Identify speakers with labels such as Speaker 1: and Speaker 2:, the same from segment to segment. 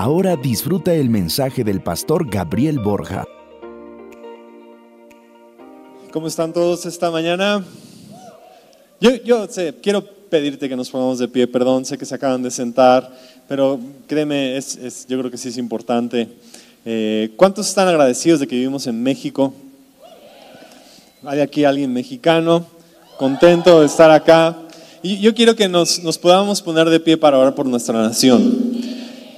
Speaker 1: Ahora disfruta el mensaje del pastor Gabriel Borja.
Speaker 2: ¿Cómo están todos esta mañana? Yo, yo quiero pedirte que nos pongamos de pie, perdón, sé que se acaban de sentar, pero créeme, es, es, yo creo que sí es importante. Eh, ¿Cuántos están agradecidos de que vivimos en México? ¿Hay aquí alguien mexicano? Contento de estar acá. Y yo quiero que nos, nos podamos poner de pie para orar por nuestra nación.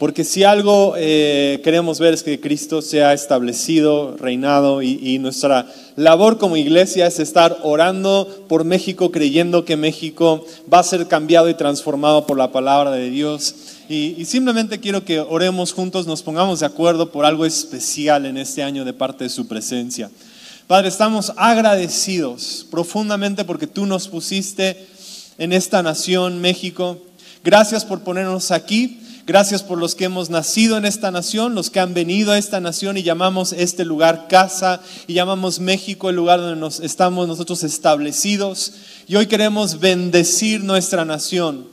Speaker 2: Porque si algo eh, queremos ver es que Cristo sea establecido, reinado, y, nuestra labor como iglesia es estar orando por México, creyendo que México va a ser cambiado y transformado por la palabra de Dios. Y simplemente quiero que oremos juntos, nos pongamos de acuerdo por algo especial en este año de parte de su presencia. Padre, estamos agradecidos profundamente porque tú nos pusiste en esta nación, México. Gracias por ponernos aquí. Gracias por los que hemos nacido en esta nación, los que han venido a esta nación y llamamos este lugar casa y llamamos México el lugar donde nos estamos nosotros establecidos. Y hoy queremos bendecir nuestra nación.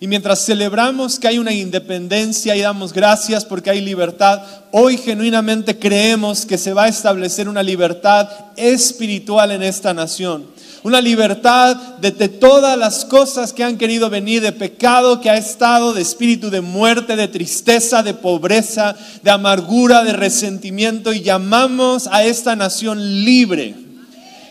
Speaker 2: Y mientras celebramos que hay una independencia y damos gracias porque hay libertad, hoy genuinamente creemos que se va a establecer una libertad espiritual en esta nación una libertad de, de, todas las cosas que han querido venir, de pecado que ha estado, de espíritu de muerte, de tristeza, de pobreza, de amargura, de resentimiento, y llamamos a esta nación libre.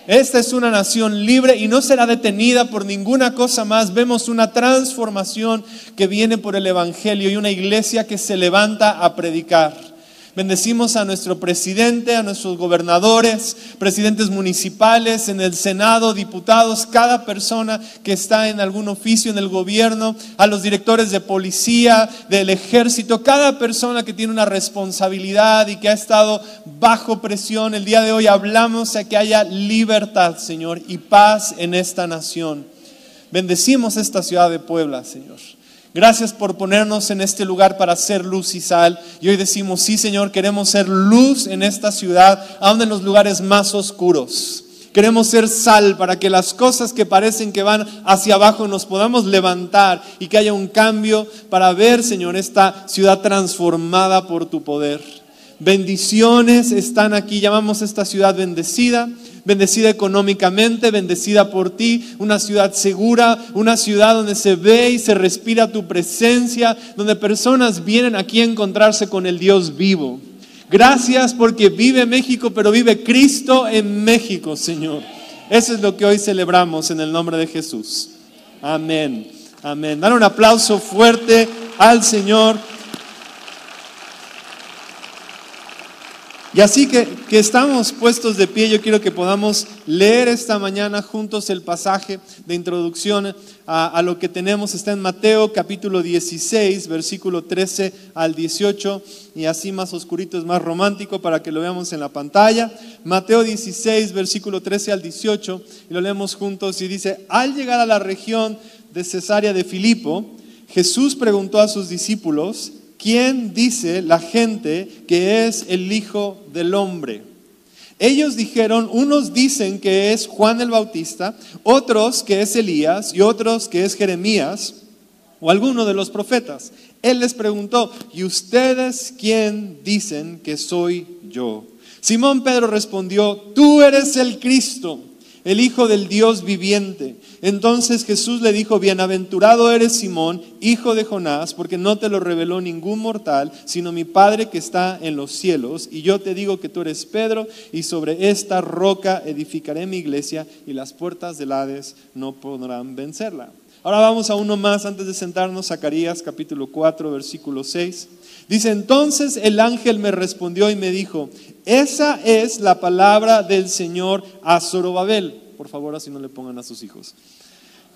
Speaker 2: Esta es una nación libre y no será detenida por ninguna cosa más. Vemos una transformación que viene por el Evangelio y una iglesia que se levanta a predicar. Bendecimos a nuestro presidente, a nuestros gobernadores, presidentes municipales, en el Senado, diputados, cada persona que está en algún oficio en el gobierno, a los directores de policía, del ejército, cada persona que tiene una responsabilidad y que ha estado bajo presión. El día de hoy hablamos de que haya libertad, Señor, y paz en esta nación. Bendecimos esta ciudad de Puebla, Señor. Gracias por ponernos en este lugar para ser luz y sal. Y hoy decimos, sí Señor, queremos ser luz en esta ciudad, aún en los lugares más oscuros. Queremos ser sal para que las cosas que parecen que van hacia abajo nos podamos levantar y que haya un cambio para ver, Señor, esta ciudad transformada por tu poder. Bendiciones están aquí, llamamos esta ciudad bendecida bendecida económicamente, bendecida por ti, una ciudad segura, una ciudad donde se ve y se respira tu presencia, donde personas vienen aquí a encontrarse con el Dios vivo. Gracias porque vive México, pero vive Cristo en México, Señor. Eso es lo que hoy celebramos en el nombre de Jesús. Amén. Amén. Dar un aplauso fuerte al Señor. Y así que, que, estamos puestos de pie, yo quiero que podamos leer esta mañana juntos el pasaje de introducción a, a, lo que tenemos. Está en Mateo capítulo 16, versículo 13 al 18, y así más oscurito es más romántico para que lo veamos en la pantalla. Mateo 16, versículo 13 al 18, y lo leemos juntos y dice, al llegar a la región de Cesarea de Filipo, Jesús preguntó a sus discípulos, ¿quién dice la gente que es el Hijo del Hombre? Ellos dijeron, unos dicen que es Juan el Bautista, otros que es Elías y otros que es Jeremías o alguno de los profetas. Él les preguntó, ¿y ustedes quién dicen que soy yo? Simón Pedro respondió, tú eres el Cristo el Hijo del Dios viviente. Entonces Jesús le dijo, bienaventurado eres Simón, hijo de Jonás, porque no te lo reveló ningún mortal, sino mi Padre que está en los cielos. Y yo te digo que tú eres Pedro, y sobre esta roca edificaré mi iglesia, y las puertas del Hades no podrán vencerla. Ahora vamos a uno más antes de sentarnos, Zacarías capítulo 4, versículo 6. Dice, entonces el ángel me respondió y me dijo, esa es la palabra del Señor a Zorobabel. Por favor, así no le pongan a sus hijos.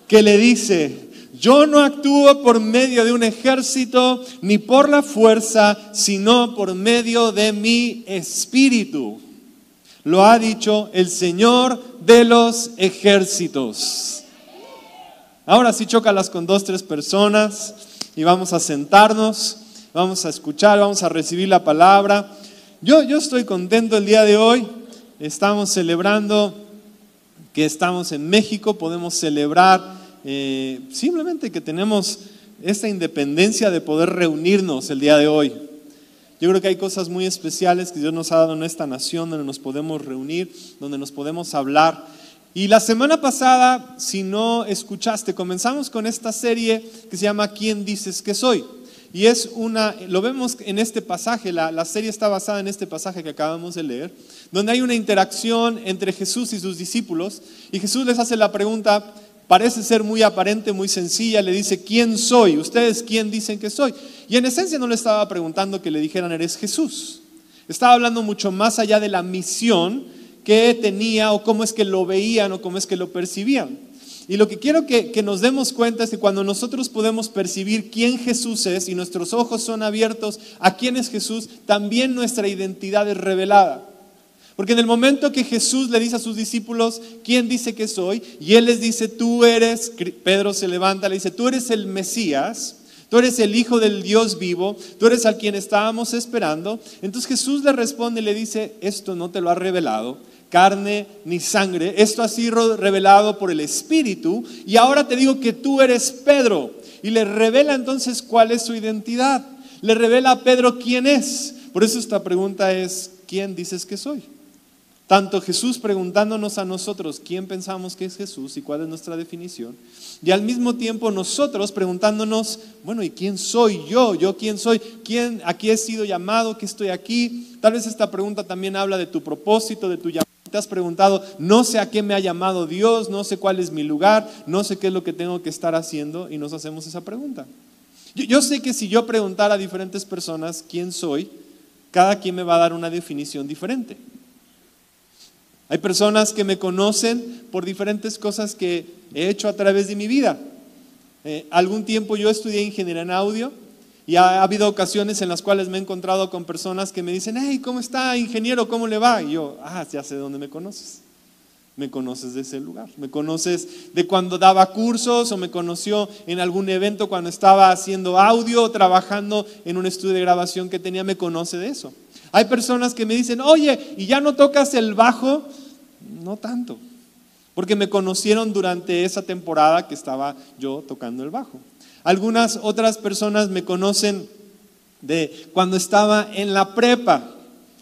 Speaker 2: Que le dice, yo no actúo por medio de un ejército ni por la fuerza, sino por medio de mi espíritu. Lo ha dicho el Señor de los ejércitos. Ahora sí, chócalas con dos, tres personas y vamos a sentarnos, vamos a escuchar, vamos a recibir la palabra. Yo, yo estoy contento el día de hoy. Estamos celebrando que estamos en México, podemos celebrar eh, simplemente que tenemos esta independencia de poder reunirnos el día de hoy. Yo creo que hay cosas muy especiales que Dios nos ha dado en esta nación, donde nos podemos reunir, donde nos podemos hablar. Y la semana pasada, si no escuchaste, comenzamos con esta serie que se llama ¿Quién dices que soy? Y es una, lo vemos en este pasaje, la, la, serie está basada en este pasaje que acabamos de leer, donde hay una interacción entre Jesús y sus discípulos, y Jesús les hace la pregunta, parece ser muy aparente, muy sencilla, le dice, ¿quién soy? ¿Ustedes quién dicen que soy? Y en esencia no le estaba preguntando que le dijeran, eres Jesús. Estaba hablando mucho más allá de la misión que tenía o cómo es que lo veían o cómo es que lo percibían. Y lo que quiero que, que, nos demos cuenta es que cuando nosotros podemos percibir quién Jesús es y nuestros ojos son abiertos a quién es Jesús, también nuestra identidad es revelada. Porque en el momento que Jesús le dice a sus discípulos, ¿quién dice que soy? Y él les dice, tú eres, Pedro se levanta, le dice, tú eres el Mesías, tú eres el Hijo del Dios vivo, tú eres al quien estábamos esperando. Entonces Jesús le responde y le dice, esto no te lo ha revelado carne ni sangre, esto ha sido revelado por el Espíritu. Y ahora te digo que tú eres Pedro. Y le revela entonces cuál es su identidad. Le revela a Pedro quién es. Por eso esta pregunta es, ¿quién dices que soy? Tanto Jesús preguntándonos a nosotros quién pensamos que es Jesús y cuál es nuestra definición, y al mismo tiempo nosotros preguntándonos, bueno, ¿y quién soy yo? ¿Yo quién soy? ¿Quién aquí he sido llamado? ¿Qué estoy aquí? Tal vez esta pregunta también habla de tu propósito, de tu llamado. Te has preguntado, no sé a qué me ha llamado Dios, no sé cuál es mi lugar, no sé qué es lo que tengo que estar haciendo y nos hacemos esa pregunta. Yo, yo sé que si yo preguntara a diferentes personas quién soy, cada quien me va a dar una definición diferente. Hay personas que me conocen por diferentes cosas que he hecho a través de mi vida. Eh, algún tiempo yo estudié ingeniería en audio y ha, ha, habido ocasiones en las cuales me he encontrado con personas que me dicen, hey, ¿cómo está, ingeniero? ¿Cómo le va? Y yo, ah, ya sé dónde me conoces. Me conoces de ese lugar. Me conoces de cuando daba cursos o me conoció en algún evento cuando estaba haciendo audio o trabajando en un estudio de grabación que tenía. Me conoce de eso. Hay personas que me dicen, oye, ¿y ya no tocas el bajo? No tanto, porque me conocieron durante esa temporada que estaba yo tocando el bajo. Algunas otras personas me conocen de cuando estaba en la prepa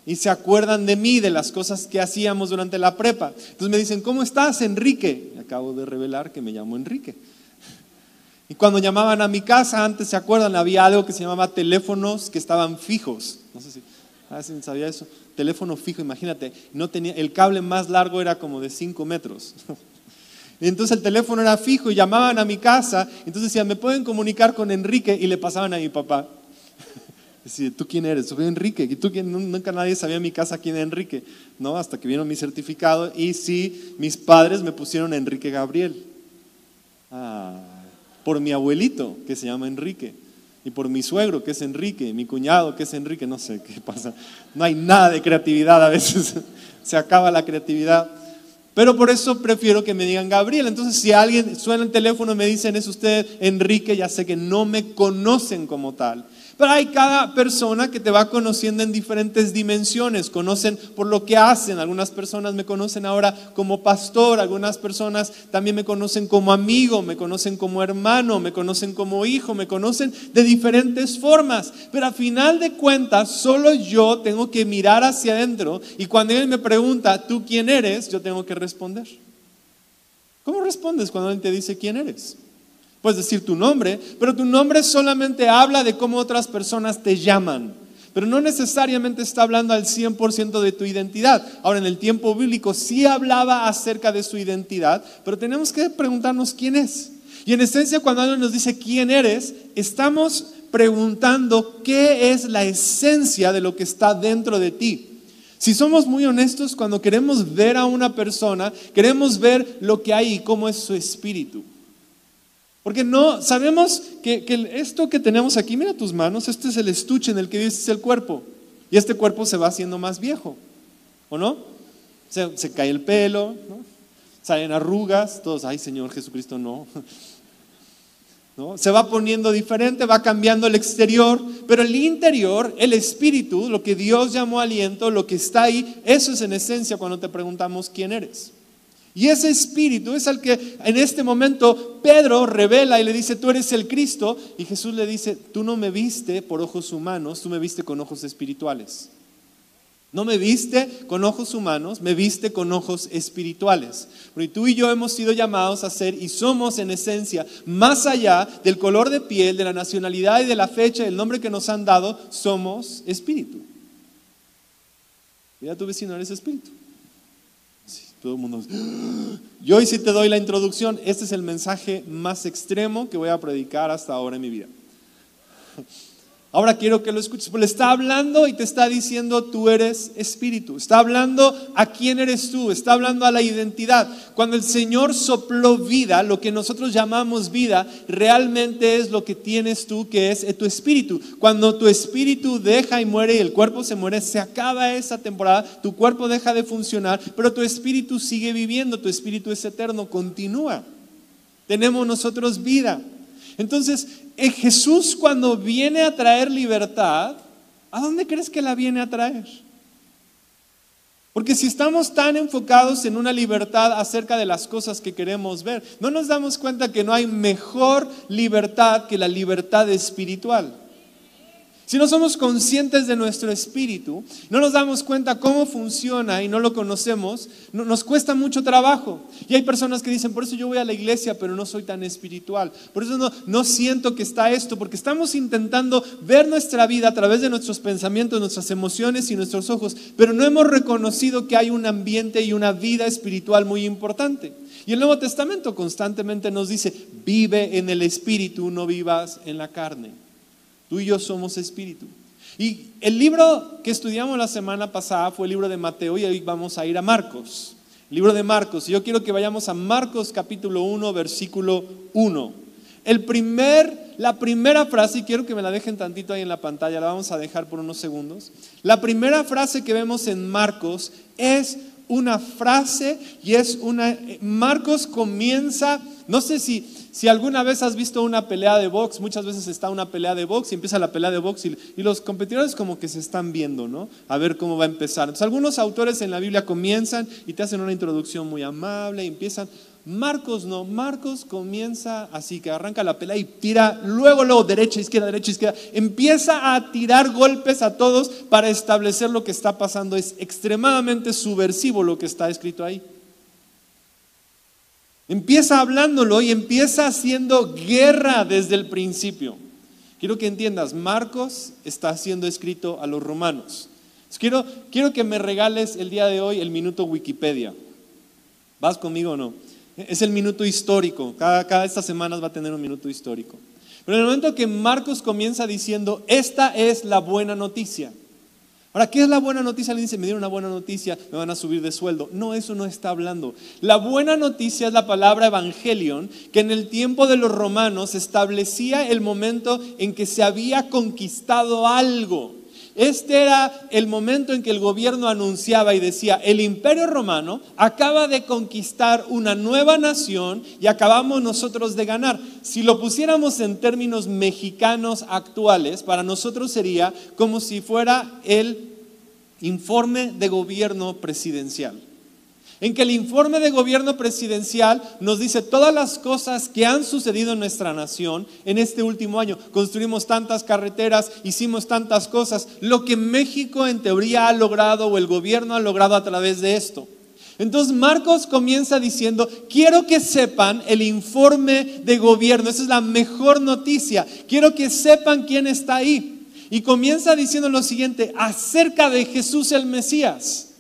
Speaker 2: y se acuerdan de mí, de las cosas que hacíamos durante la prepa. Entonces me dicen, ¿cómo estás, Enrique? Acabo de revelar que me llamo Enrique. Y cuando llamaban a mi casa, antes se acuerdan, había algo que se llamaba teléfonos que estaban fijos. No sé si Ah, sabía eso. Teléfono fijo, imagínate. No tenía, el cable más largo era como de 5 metros. Entonces el teléfono era fijo y llamaban a mi casa. Entonces decían, ¿me pueden comunicar con Enrique? Y le pasaban a mi papá. Decía, ¿tú quién eres? Soy Enrique. ¿Y tú quién? Nunca nadie sabía en mi casa quién era Enrique. No, hasta que vino mi certificado. Y sí, mis padres me pusieron Enrique Gabriel. Ah, por mi abuelito, que se llama Enrique y por mi suegro, que es Enrique, mi cuñado, que es Enrique, no sé qué pasa. No hay nada de creatividad a veces, se acaba la creatividad. Pero por eso prefiero que me digan Gabriel. Entonces, si alguien suena el teléfono y me dicen es usted Enrique, ya sé que no me conocen como tal. Pero hay cada persona que te va conociendo en diferentes dimensiones, conocen por lo que hacen. Algunas personas me conocen ahora como pastor, algunas personas también me conocen como amigo, me conocen como hermano, me conocen como hijo, me conocen de diferentes formas. Pero a final de cuentas, solo yo tengo que mirar hacia adentro y cuando él me pregunta, ¿tú quién eres? Yo tengo que responder. ¿Cómo respondes cuando él te dice quién eres? Puedes decir tu nombre, pero tu nombre solamente habla de cómo otras personas te llaman, pero no necesariamente está hablando al 100% de tu identidad. Ahora, en el tiempo bíblico sí hablaba acerca de su identidad, pero tenemos que preguntarnos quién es. Y en esencia, cuando alguien nos dice quién eres, estamos preguntando qué es la esencia de lo que está dentro de ti. Si somos muy honestos, cuando queremos ver a una persona, queremos ver lo que hay y cómo es su espíritu. Porque no, sabemos que, esto que tenemos aquí, mira tus manos, este es el estuche en el que vives el cuerpo. Y este cuerpo se va haciendo más viejo, ¿o no? Se, cae el pelo, salen arrugas, todos, ay Señor Jesucristo, no. ¿no? Se va poniendo diferente, va cambiando el exterior, pero el interior, el espíritu, lo que Dios llamó aliento, lo que está ahí, eso es en esencia cuando te preguntamos quién eres. Y ese espíritu es al que en este momento Pedro revela y le dice, tú eres el Cristo. Y Jesús le dice, tú no me viste por ojos humanos, tú me viste con ojos espirituales. No me viste con ojos humanos, me viste con ojos espirituales. Porque tú y yo hemos sido llamados a ser y somos en esencia, más allá del color de piel, de la nacionalidad y de la fecha, del nombre que nos han dado, somos espíritu. Mira tu vecino, eres espíritu. Todo el mundo. Yo hoy sí te doy la introducción. Este es el mensaje más extremo que voy a predicar hasta ahora en mi vida. Ahora quiero que lo escuches. Porque le está hablando y te está diciendo tú eres espíritu. Está hablando a quién eres tú. Está hablando a la identidad. Cuando el Señor sopló vida, lo que nosotros llamamos vida, realmente es lo que tienes tú, que es tu espíritu. Cuando tu espíritu deja y muere y el cuerpo se muere, se acaba esa temporada. Tu cuerpo deja de funcionar, pero tu espíritu sigue viviendo. Tu espíritu es eterno, continúa. Tenemos nosotros vida. Entonces, eh, Jesús cuando viene a traer libertad, ¿a dónde crees que la viene a traer? Porque si estamos tan enfocados en una libertad acerca de las cosas que queremos ver, no nos damos cuenta que no hay mejor libertad que la libertad espiritual. Si no somos conscientes de nuestro espíritu, no nos damos cuenta cómo funciona y no lo conocemos, nos cuesta mucho trabajo. Y hay personas que dicen, por eso yo voy a la iglesia, pero no soy tan espiritual. Por eso no, no siento que está esto, porque estamos intentando ver nuestra vida a través de nuestros pensamientos, nuestras emociones y nuestros ojos, pero no hemos reconocido que hay un ambiente y una vida espiritual muy importante. Y el Nuevo Testamento constantemente nos dice, vive en el espíritu, no vivas en la carne. Tú y yo somos espíritu. Y el libro que estudiamos la semana pasada fue el libro de Mateo y hoy vamos a ir a Marcos. libro de Marcos. Y yo quiero que vayamos a Marcos capítulo 1, versículo 1. El primer, la primera frase, y quiero que me la dejen tantito ahí en la pantalla, la vamos a dejar por unos segundos. La primera frase que vemos en Marcos es una frase y es una... Marcos comienza, no sé si si alguna vez has visto una pelea de box, muchas veces está una pelea de box y empieza la pelea de box y, los competidores como que se están viendo, ¿no? A ver cómo va a empezar. Entonces algunos autores en la Biblia comienzan y te hacen una introducción muy amable y empiezan. Marcos no, Marcos comienza así, que arranca la pelea y tira, luego, luego, derecha, izquierda, derecha, izquierda, empieza a tirar golpes a todos para establecer lo que está pasando. Es extremadamente subversivo lo que está escrito ahí. Empieza hablándolo y empieza haciendo guerra desde el principio. Quiero que entiendas, Marcos está siendo escrito a los romanos. Quiero, quiero que me regales el día de hoy el minuto Wikipedia. ¿Vas conmigo o no? Es el minuto histórico. Cada, cada estas semanas va a tener un minuto histórico. Pero en el momento que Marcos comienza diciendo, esta es la buena noticia. Ahora, ¿qué es la buena noticia? Alguien dice, me dieron una buena noticia, me van a subir de sueldo. No, eso no está hablando. La buena noticia es la palabra evangelion, que en el tiempo de los romanos establecía el momento en que se había conquistado algo. Este era el momento en que el gobierno anunciaba y decía, el imperio romano acaba de conquistar una nueva nación y acabamos nosotros de ganar. Si lo pusiéramos en términos mexicanos actuales, para nosotros sería como si fuera el informe de gobierno presidencial en que el informe de gobierno presidencial nos dice todas las cosas que han sucedido en nuestra nación en este último año. Construimos tantas carreteras, hicimos tantas cosas, lo que México en teoría ha logrado o el gobierno ha logrado a través de esto. Entonces Marcos comienza diciendo, quiero que sepan el informe de gobierno, esa es la mejor noticia, quiero que sepan quién está ahí. Y comienza diciendo lo siguiente, acerca de Jesús el Mesías.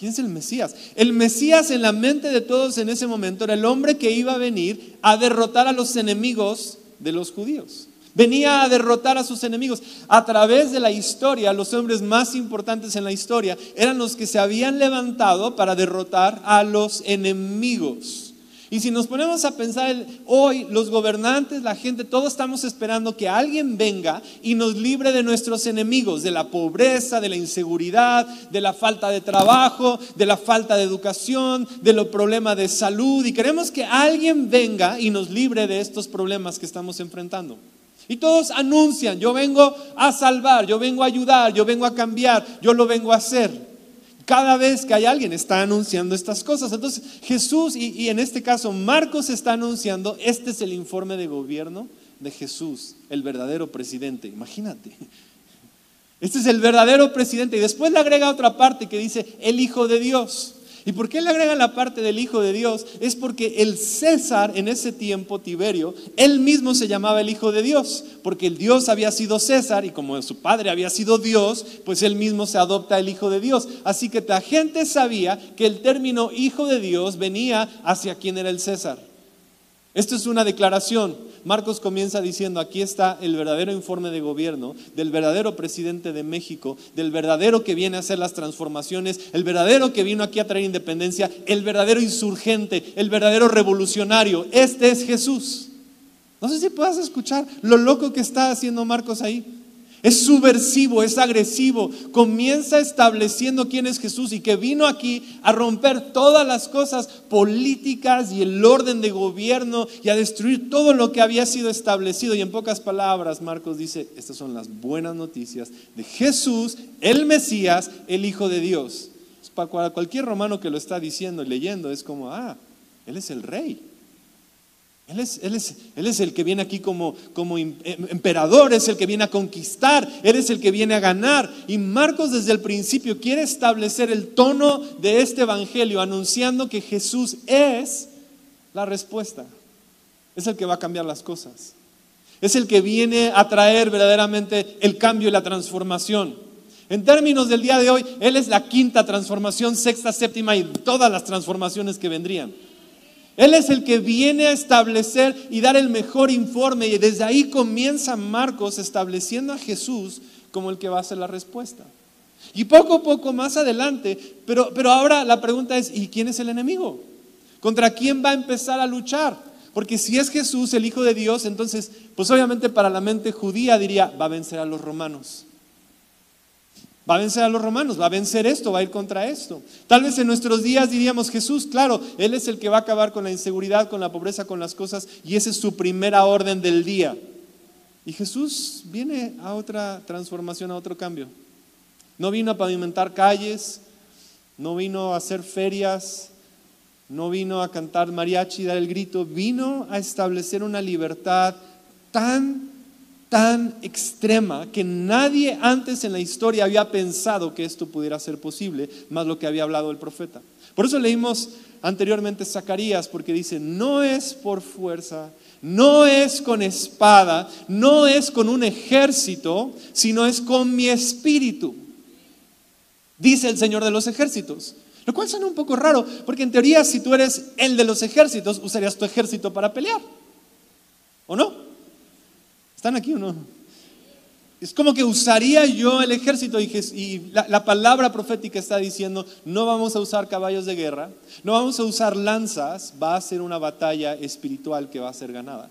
Speaker 2: ¿Quién es el Mesías? El Mesías en la mente de todos en ese momento era el hombre que iba a venir a derrotar a los enemigos de los judíos. Venía a derrotar a sus enemigos. A través de la historia, los hombres más importantes en la historia eran los que se habían levantado para derrotar a los enemigos. Y si nos ponemos a pensar hoy, los gobernantes, la gente, todos estamos esperando que alguien venga y nos libre de nuestros enemigos, de la pobreza, de la inseguridad, de la falta de trabajo, de la falta de educación, de los problemas de salud. Y queremos que alguien venga y nos libre de estos problemas que estamos enfrentando. Y todos anuncian, yo vengo a salvar, yo vengo a ayudar, yo vengo a cambiar, yo lo vengo a hacer. Cada vez que hay alguien está anunciando estas cosas. Entonces Jesús, y, en este caso Marcos está anunciando, este es el informe de gobierno de Jesús, el verdadero presidente. Imagínate. Este es el verdadero presidente. Y después le agrega otra parte que dice el Hijo de Dios. ¿Y por qué le agrega la parte del Hijo de Dios? Es porque el César en ese tiempo, Tiberio, él mismo se llamaba el Hijo de Dios, porque el Dios había sido César y como su padre había sido Dios, pues él mismo se adopta el Hijo de Dios. Así que la gente sabía que el término Hijo de Dios venía hacia quien era el César. Esto es una declaración. Marcos comienza diciendo, aquí está el verdadero informe de gobierno del verdadero presidente de México, del verdadero que viene a hacer las transformaciones, el verdadero que vino aquí a traer independencia, el verdadero insurgente, el verdadero revolucionario. Este es Jesús. No sé si puedas escuchar lo loco que está haciendo Marcos ahí. Es subversivo, es agresivo. Comienza estableciendo quién es Jesús y que vino aquí a romper todas las cosas políticas y el orden de gobierno y a destruir todo lo que había sido establecido. Y en pocas palabras, Marcos dice, estas son las buenas noticias de Jesús, el Mesías, el Hijo de Dios. Para cualquier romano que lo está diciendo y leyendo, es como, ah, Él es el rey. Él es, el que viene aquí como, como em, emperador, es el que viene a conquistar, Él es el que viene a ganar. Y Marcos desde el principio quiere establecer el tono de este evangelio, anunciando que Jesús es la respuesta. Es el que va a cambiar las cosas. Es el que viene a traer verdaderamente el cambio y la transformación. En términos del día de hoy, Él es la quinta transformación, sexta, séptima y todas las transformaciones que vendrían. Él es el que viene a establecer y dar el mejor informe y desde ahí comienza Marcos estableciendo a Jesús como el que va a ser la respuesta. Y poco a poco más adelante, pero, pero ahora la pregunta es, ¿y quién es el enemigo? ¿Contra quién va a empezar a luchar? Porque si es Jesús, el Hijo de Dios, entonces, pues obviamente para la mente judía diría, va a vencer a los romanos. Va a vencer a los romanos, va a vencer esto, va a ir contra esto. Tal vez en nuestros días diríamos, Jesús, claro, Él es el que va a acabar con la inseguridad, con la pobreza, con las cosas, y esa es su primera orden del día. Y Jesús viene a otra transformación, a otro cambio. No vino a pavimentar calles, no vino a hacer ferias, no vino a cantar mariachi, dar el grito, vino a establecer una libertad tan tan extrema que nadie antes en la historia había pensado que esto pudiera ser posible, más lo que había hablado el profeta. Por eso leímos anteriormente Zacarías, porque dice, no es por fuerza, no es con espada, no es con un ejército, sino es con mi espíritu, dice el Señor de los ejércitos. Lo cual suena un poco raro, porque en teoría si tú eres el de los ejércitos, usarías tu ejército para pelear. ¿O no? ¿Están aquí o no? Es como que usaría yo el ejército y, la, palabra profética está diciendo, no vamos a usar caballos de guerra, no vamos a usar lanzas, va a ser una batalla espiritual que va a ser ganada.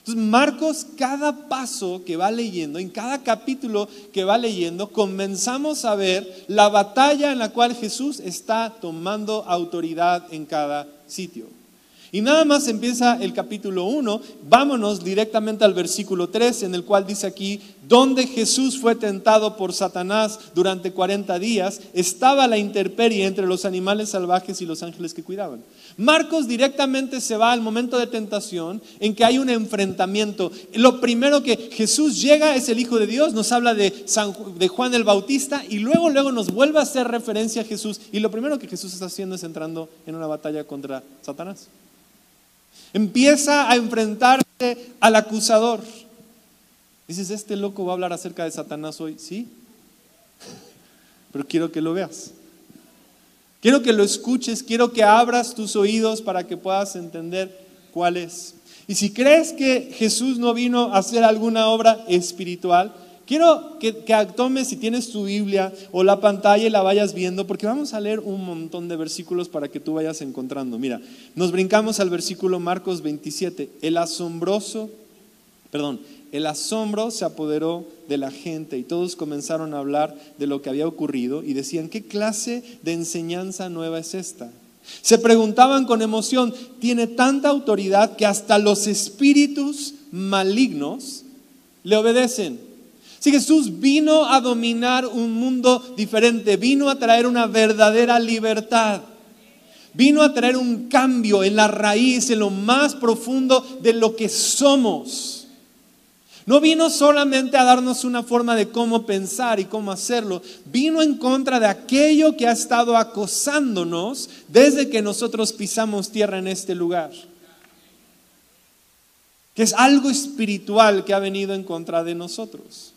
Speaker 2: Entonces Marcos, cada paso que va leyendo, en cada capítulo que va leyendo, comenzamos a ver la batalla en la cual Jesús está tomando autoridad en cada sitio. Y nada más empieza el capítulo 1, vámonos directamente al versículo 3, en el cual dice aquí, donde Jesús fue tentado por Satanás durante 40 días, estaba la intemperie entre los animales salvajes y los ángeles que cuidaban. Marcos directamente se va al momento de tentación en que hay un enfrentamiento. Lo primero que Jesús llega es el Hijo de Dios, nos habla de, de Juan el Bautista y luego, luego nos vuelve a hacer referencia a Jesús. Y lo primero que Jesús está haciendo es entrando en una batalla contra Satanás. Empieza a enfrentarse al acusador. Dices, este loco va a hablar acerca de Satanás hoy. Sí, pero quiero que lo veas. Quiero que lo escuches, quiero que abras tus oídos para que puedas entender cuál es. Y si crees que Jesús no vino a hacer alguna obra espiritual, Quiero que, tomes, si tienes tu Biblia o la pantalla y la vayas viendo, porque vamos a leer un montón de versículos para que tú vayas encontrando. Mira, nos brincamos al versículo Marcos 27. El asombroso, perdón, el asombro se apoderó de la gente y todos comenzaron a hablar de lo que había ocurrido y decían, ¿qué clase de enseñanza nueva es esta? Se preguntaban con emoción, tiene tanta autoridad que hasta los espíritus malignos le obedecen. Si Jesús vino a dominar un mundo diferente, vino a traer una verdadera libertad. Vino a traer un cambio en la raíz, en lo más profundo de lo que somos. No vino solamente a darnos una forma de cómo pensar y cómo hacerlo, vino en contra de aquello que ha estado acosándonos desde que nosotros pisamos tierra en este lugar. Que es algo espiritual que ha venido en contra de nosotros.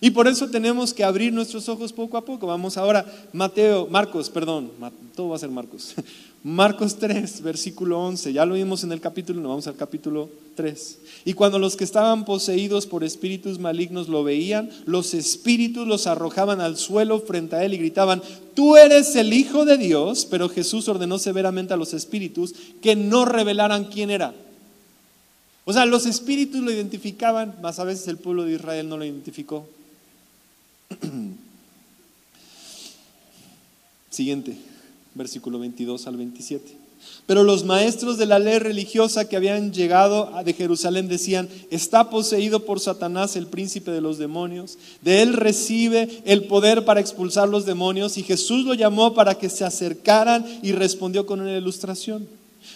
Speaker 2: Y por eso tenemos que abrir nuestros ojos poco a poco. Vamos ahora, Mateo, Marcos, perdón, todo va a ser Marcos. Marcos 3, versículo 11, ya lo vimos en el capítulo, no vamos al capítulo 3. Y cuando los que estaban poseídos por espíritus malignos lo veían, los espíritus los arrojaban al suelo frente a él y gritaban, tú eres el Hijo de Dios, pero Jesús ordenó severamente a los espíritus que no revelaran quién era. O sea, los espíritus lo identificaban, mas a veces el pueblo de Israel no lo identificó. Siguiente, versículo 22 al 27. Pero los maestros de la ley religiosa que habían llegado de Jerusalén decían, está poseído por Satanás el príncipe de los demonios, de él recibe el poder para expulsar los demonios y Jesús lo llamó para que se acercaran y respondió con una ilustración.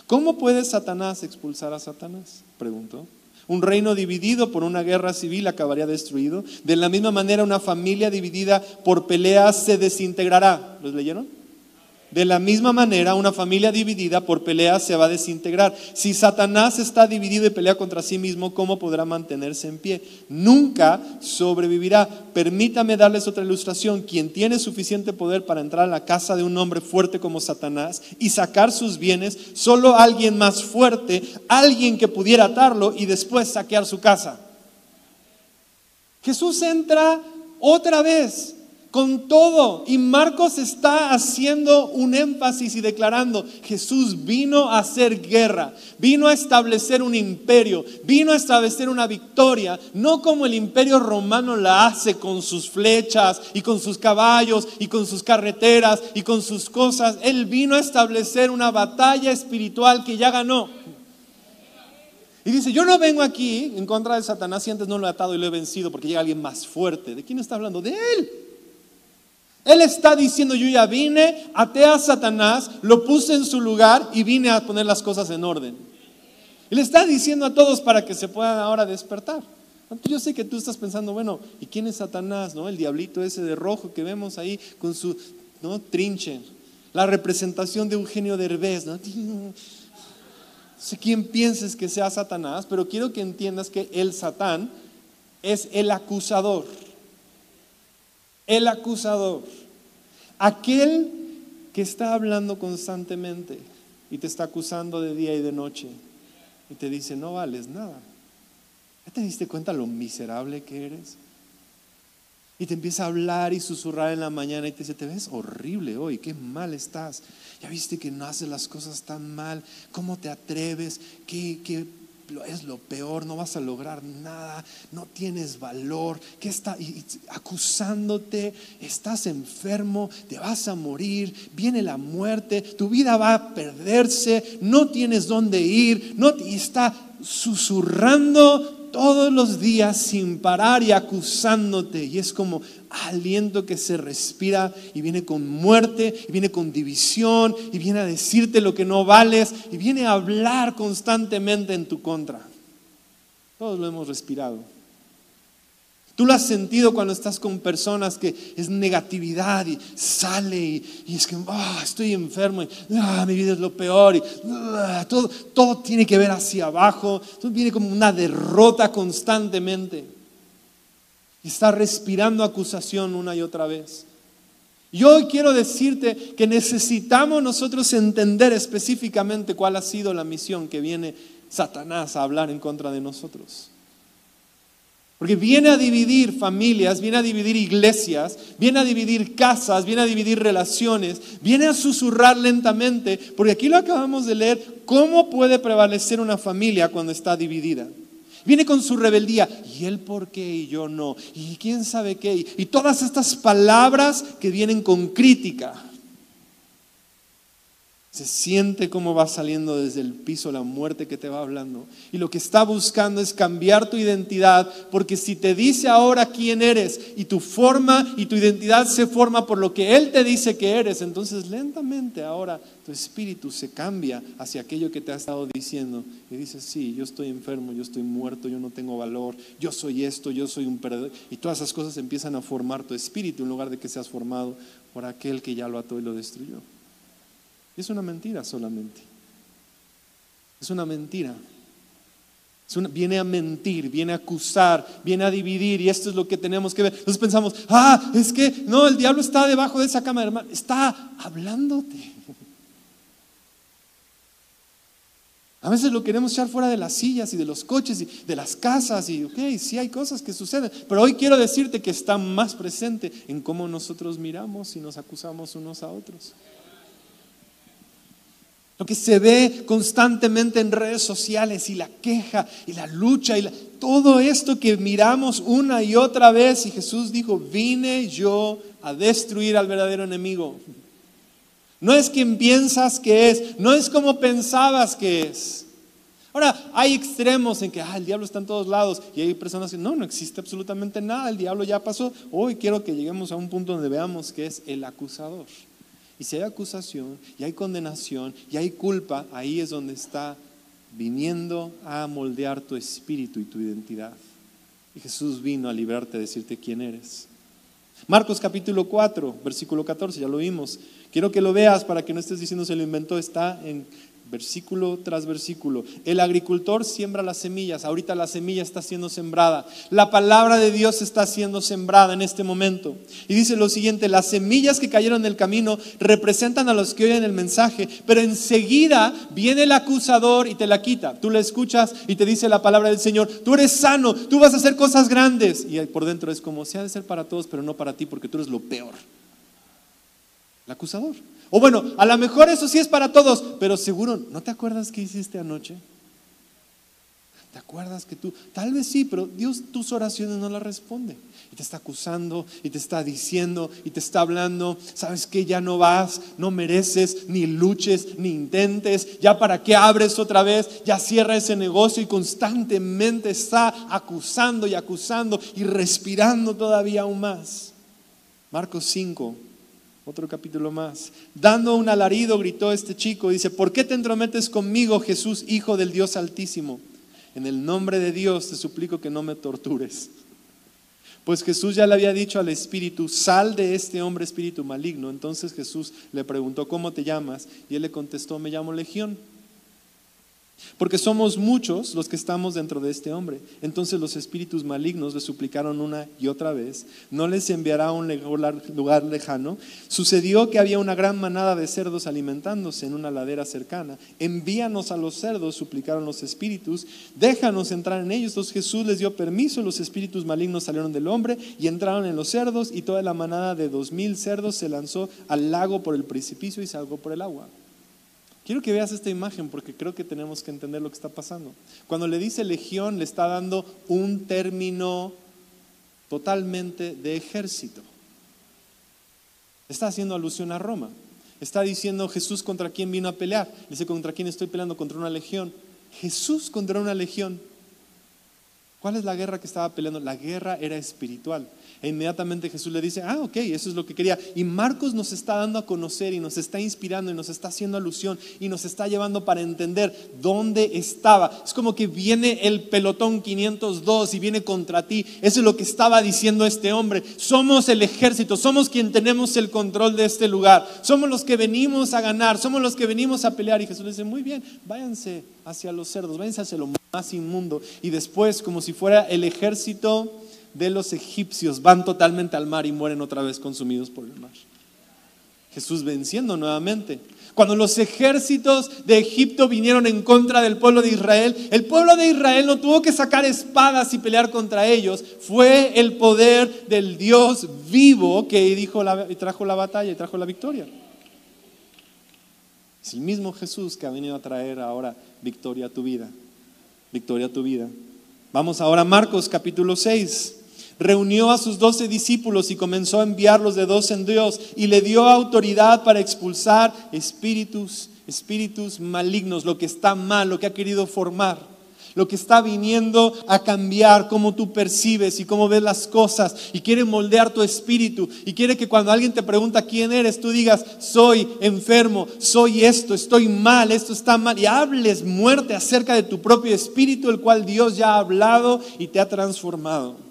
Speaker 2: ¿Cómo puede Satanás expulsar a Satanás? Preguntó. Un reino dividido por una guerra civil acabaría destruido. De la misma manera, una familia dividida por peleas se desintegrará. ¿Los leyeron? De la misma manera, una familia dividida por peleas se va a desintegrar. Si Satanás está dividido y pelea contra sí mismo, ¿cómo podrá mantenerse en pie? Nunca sobrevivirá. Permítame darles otra ilustración. Quien tiene suficiente poder para entrar a la casa de un hombre fuerte como Satanás y sacar sus bienes, solo alguien más fuerte, alguien que pudiera atarlo y después saquear su casa. Jesús entra otra vez con todo. Y Marcos está haciendo un énfasis y declarando, Jesús vino a hacer guerra, vino a establecer un imperio, vino a establecer una victoria, no como el imperio romano la hace con sus flechas y con sus caballos y con sus carreteras y con sus cosas. Él vino a establecer una batalla espiritual que ya ganó. Y dice, yo no vengo aquí en contra de Satanás y antes no lo he atado y lo he vencido porque llega alguien más fuerte. ¿De quién está hablando? De él. Él está diciendo, yo ya vine, até a Satanás, lo puse en su lugar y vine a poner las cosas en orden. Él está diciendo a todos para que se puedan ahora despertar. Yo sé que tú estás pensando, bueno, ¿y quién es Satanás? ¿No? El diablito ese de rojo que vemos ahí con su ¿no? trinche. La representación de Eugenio Derbez. ¿no? sé quién pienses que sea Satanás, pero quiero que entiendas que el Satán es el acusador. El acusador. Aquel que está hablando constantemente y te está acusando de día y de noche y te dice, no vales nada. ¿Ya te diste cuenta lo miserable que eres? Y te empieza a hablar y susurrar en la mañana y te dice, te ves horrible hoy, qué mal estás. Ya viste que no haces las cosas tan mal, ¿cómo te atreves? ¿Qué, qué es lo peor, no vas a lograr nada, no tienes valor, que está acusándote, estás enfermo, te vas a morir, viene la muerte, tu vida va a perderse, no tienes dónde ir, no y está susurrando todos los días sin parar y acusándote. Y es como aliento que se respira y viene con muerte, y viene con división, y viene a decirte lo que no vales, y viene a hablar constantemente en tu contra. Todos lo hemos respirado. Tú lo has sentido cuando estás con personas que es negatividad y sale y, es que ah, estoy enfermo y ah, mi vida es lo peor y ah, todo, todo tiene que ver hacia abajo, todo viene como una derrota constantemente. Y está respirando acusación una y otra vez. Y hoy quiero decirte que necesitamos nosotros entender específicamente cuál ha sido la misión que viene Satanás a hablar en contra de nosotros. Porque viene a dividir familias, viene a dividir iglesias, viene a dividir casas, viene a dividir relaciones, viene a susurrar lentamente, porque aquí lo acabamos de leer, ¿cómo puede prevalecer una familia cuando está dividida? Viene con su rebeldía, ¿y él por qué y yo no? ¿Y quién sabe qué? Y todas estas palabras que vienen con crítica. Se siente cómo va saliendo desde el piso la muerte que te va hablando. Y lo que está buscando es cambiar tu identidad, porque si te dice ahora quién eres y tu forma y tu identidad se forma por lo que Él te dice que eres, entonces lentamente ahora tu espíritu se cambia hacia aquello que te ha estado diciendo. Y dices, sí, yo estoy enfermo, yo estoy muerto, yo no tengo valor, yo soy esto, yo soy un perdedor. Y todas esas cosas empiezan a formar tu espíritu en lugar de que seas formado por aquel que ya lo ató y lo destruyó. Es una mentira solamente. Es una mentira. viene a mentir, viene a acusar, viene a dividir y esto es lo que tenemos que ver. Entonces pensamos, ah, es que no, el diablo está debajo de esa cama, hermano, está hablándote. A veces lo queremos echar fuera de las sillas y de los coches y de las casas y, ok, sí hay cosas que suceden, pero hoy quiero decirte que está más presente en cómo nosotros miramos y nos acusamos unos a otros. Lo que se ve constantemente en redes sociales y la queja y la lucha y todo esto que miramos una y otra vez y Jesús dijo, vine yo a destruir al verdadero enemigo. No es quien piensas que es, no es como pensabas que es. Ahora, hay extremos en que ah, el diablo está en todos lados y hay personas que no, no existe absolutamente nada, el diablo ya pasó. Hoy quiero que lleguemos a un punto donde veamos que es el acusador. Y si hay acusación y hay condenación y hay culpa, ahí es donde está viniendo a moldear tu espíritu y tu identidad. Y Jesús vino a librarte, a decirte quién eres. Marcos capítulo 4, versículo 14, ya lo vimos. Quiero que lo veas para que no estés diciendo se lo inventó, está en versículo tras versículo. El agricultor siembra las semillas, ahorita la semilla está siendo sembrada, la palabra de Dios está siendo sembrada en este momento. Y dice lo siguiente, las semillas que cayeron en el camino representan a los que oyen el mensaje, pero enseguida viene el acusador y te la quita. Tú la escuchas y te dice la palabra del Señor, tú eres sano, tú vas a hacer cosas grandes. Y por dentro es como, se ha de ser para todos, pero no para ti, porque tú eres lo peor. El acusador. O bueno, a lo mejor eso sí es para todos, pero seguro, ¿no te acuerdas qué hiciste anoche? ¿Te acuerdas que tú, tal vez sí, pero Dios tus oraciones no las responde? Y te está acusando, y te está diciendo, y te está hablando, sabes que ya no vas, no mereces, ni luches, ni intentes, ya para qué abres otra vez, ya cierra ese negocio y constantemente está acusando y acusando y respirando todavía aún más. Marcos 5, otro capítulo más. Dando un alarido, gritó este chico, dice, ¿por qué te entrometes conmigo, Jesús, Hijo del Dios Altísimo? En el nombre de Dios te suplico que no me tortures. Pues Jesús ya le había dicho al espíritu, sal de este hombre espíritu maligno. Entonces Jesús le preguntó, ¿cómo te llamas? Y él le contestó, me llamo Legión porque somos muchos los que estamos dentro de este hombre. Entonces los espíritus malignos le suplicaron una y otra vez, no les enviará a un lugar lejano. Sucedió que había una gran manada de cerdos alimentándose en una ladera cercana. Envíanos a los cerdos, suplicaron los espíritus, déjanos entrar en ellos. Entonces Jesús les dio permiso, los espíritus malignos salieron del hombre y entraron en los cerdos y toda la manada de dos mil cerdos se lanzó al lago por el precipicio y salgó por el agua. Quiero que veas esta imagen porque creo que tenemos que entender lo que está pasando. Cuando le dice legión, le está dando un término totalmente de ejército. Está haciendo alusión a Roma. Está diciendo Jesús contra quién vino a pelear. Dice contra quién estoy peleando, contra una legión. Jesús contra una legión. ¿Cuál es la guerra que estaba peleando? La guerra era espiritual. E inmediatamente Jesús le dice, ah, ok, eso es lo que quería. Y Marcos nos está dando a conocer y nos está inspirando y nos está haciendo alusión y nos está llevando para entender dónde estaba. Es como que viene el pelotón 502 y viene contra ti. Eso es lo que estaba diciendo este hombre. Somos el ejército, somos quien tenemos el control de este lugar. Somos los que venimos a ganar, somos los que venimos a pelear. Y Jesús le dice, muy bien, váyanse hacia los cerdos, váyanse hacia lo más inmundo. Y después, como si fuera el ejército de los egipcios van totalmente al mar y mueren otra vez consumidos por el mar. Jesús venciendo nuevamente. Cuando los ejércitos de Egipto vinieron en contra del pueblo de Israel, el pueblo de Israel no tuvo que sacar espadas y pelear contra ellos. Fue el poder del Dios vivo que dijo y trajo la batalla y trajo la victoria. Es el mismo Jesús que ha venido a traer ahora victoria a tu vida. Victoria a tu vida. Vamos ahora a Marcos capítulo 6 reunió a sus doce discípulos y comenzó a enviarlos de dos en Dios y le dio autoridad para expulsar espíritus espíritus malignos, lo que está mal, lo que ha querido formar lo que está viniendo a cambiar cómo tú percibes y cómo ves las cosas y quiere moldear tu espíritu y quiere que cuando alguien te pregunta quién eres, tú digas, soy enfermo, soy esto, estoy mal, esto está mal y hables muerte acerca de tu propio espíritu, el cual Dios ya ha hablado y te ha transformado.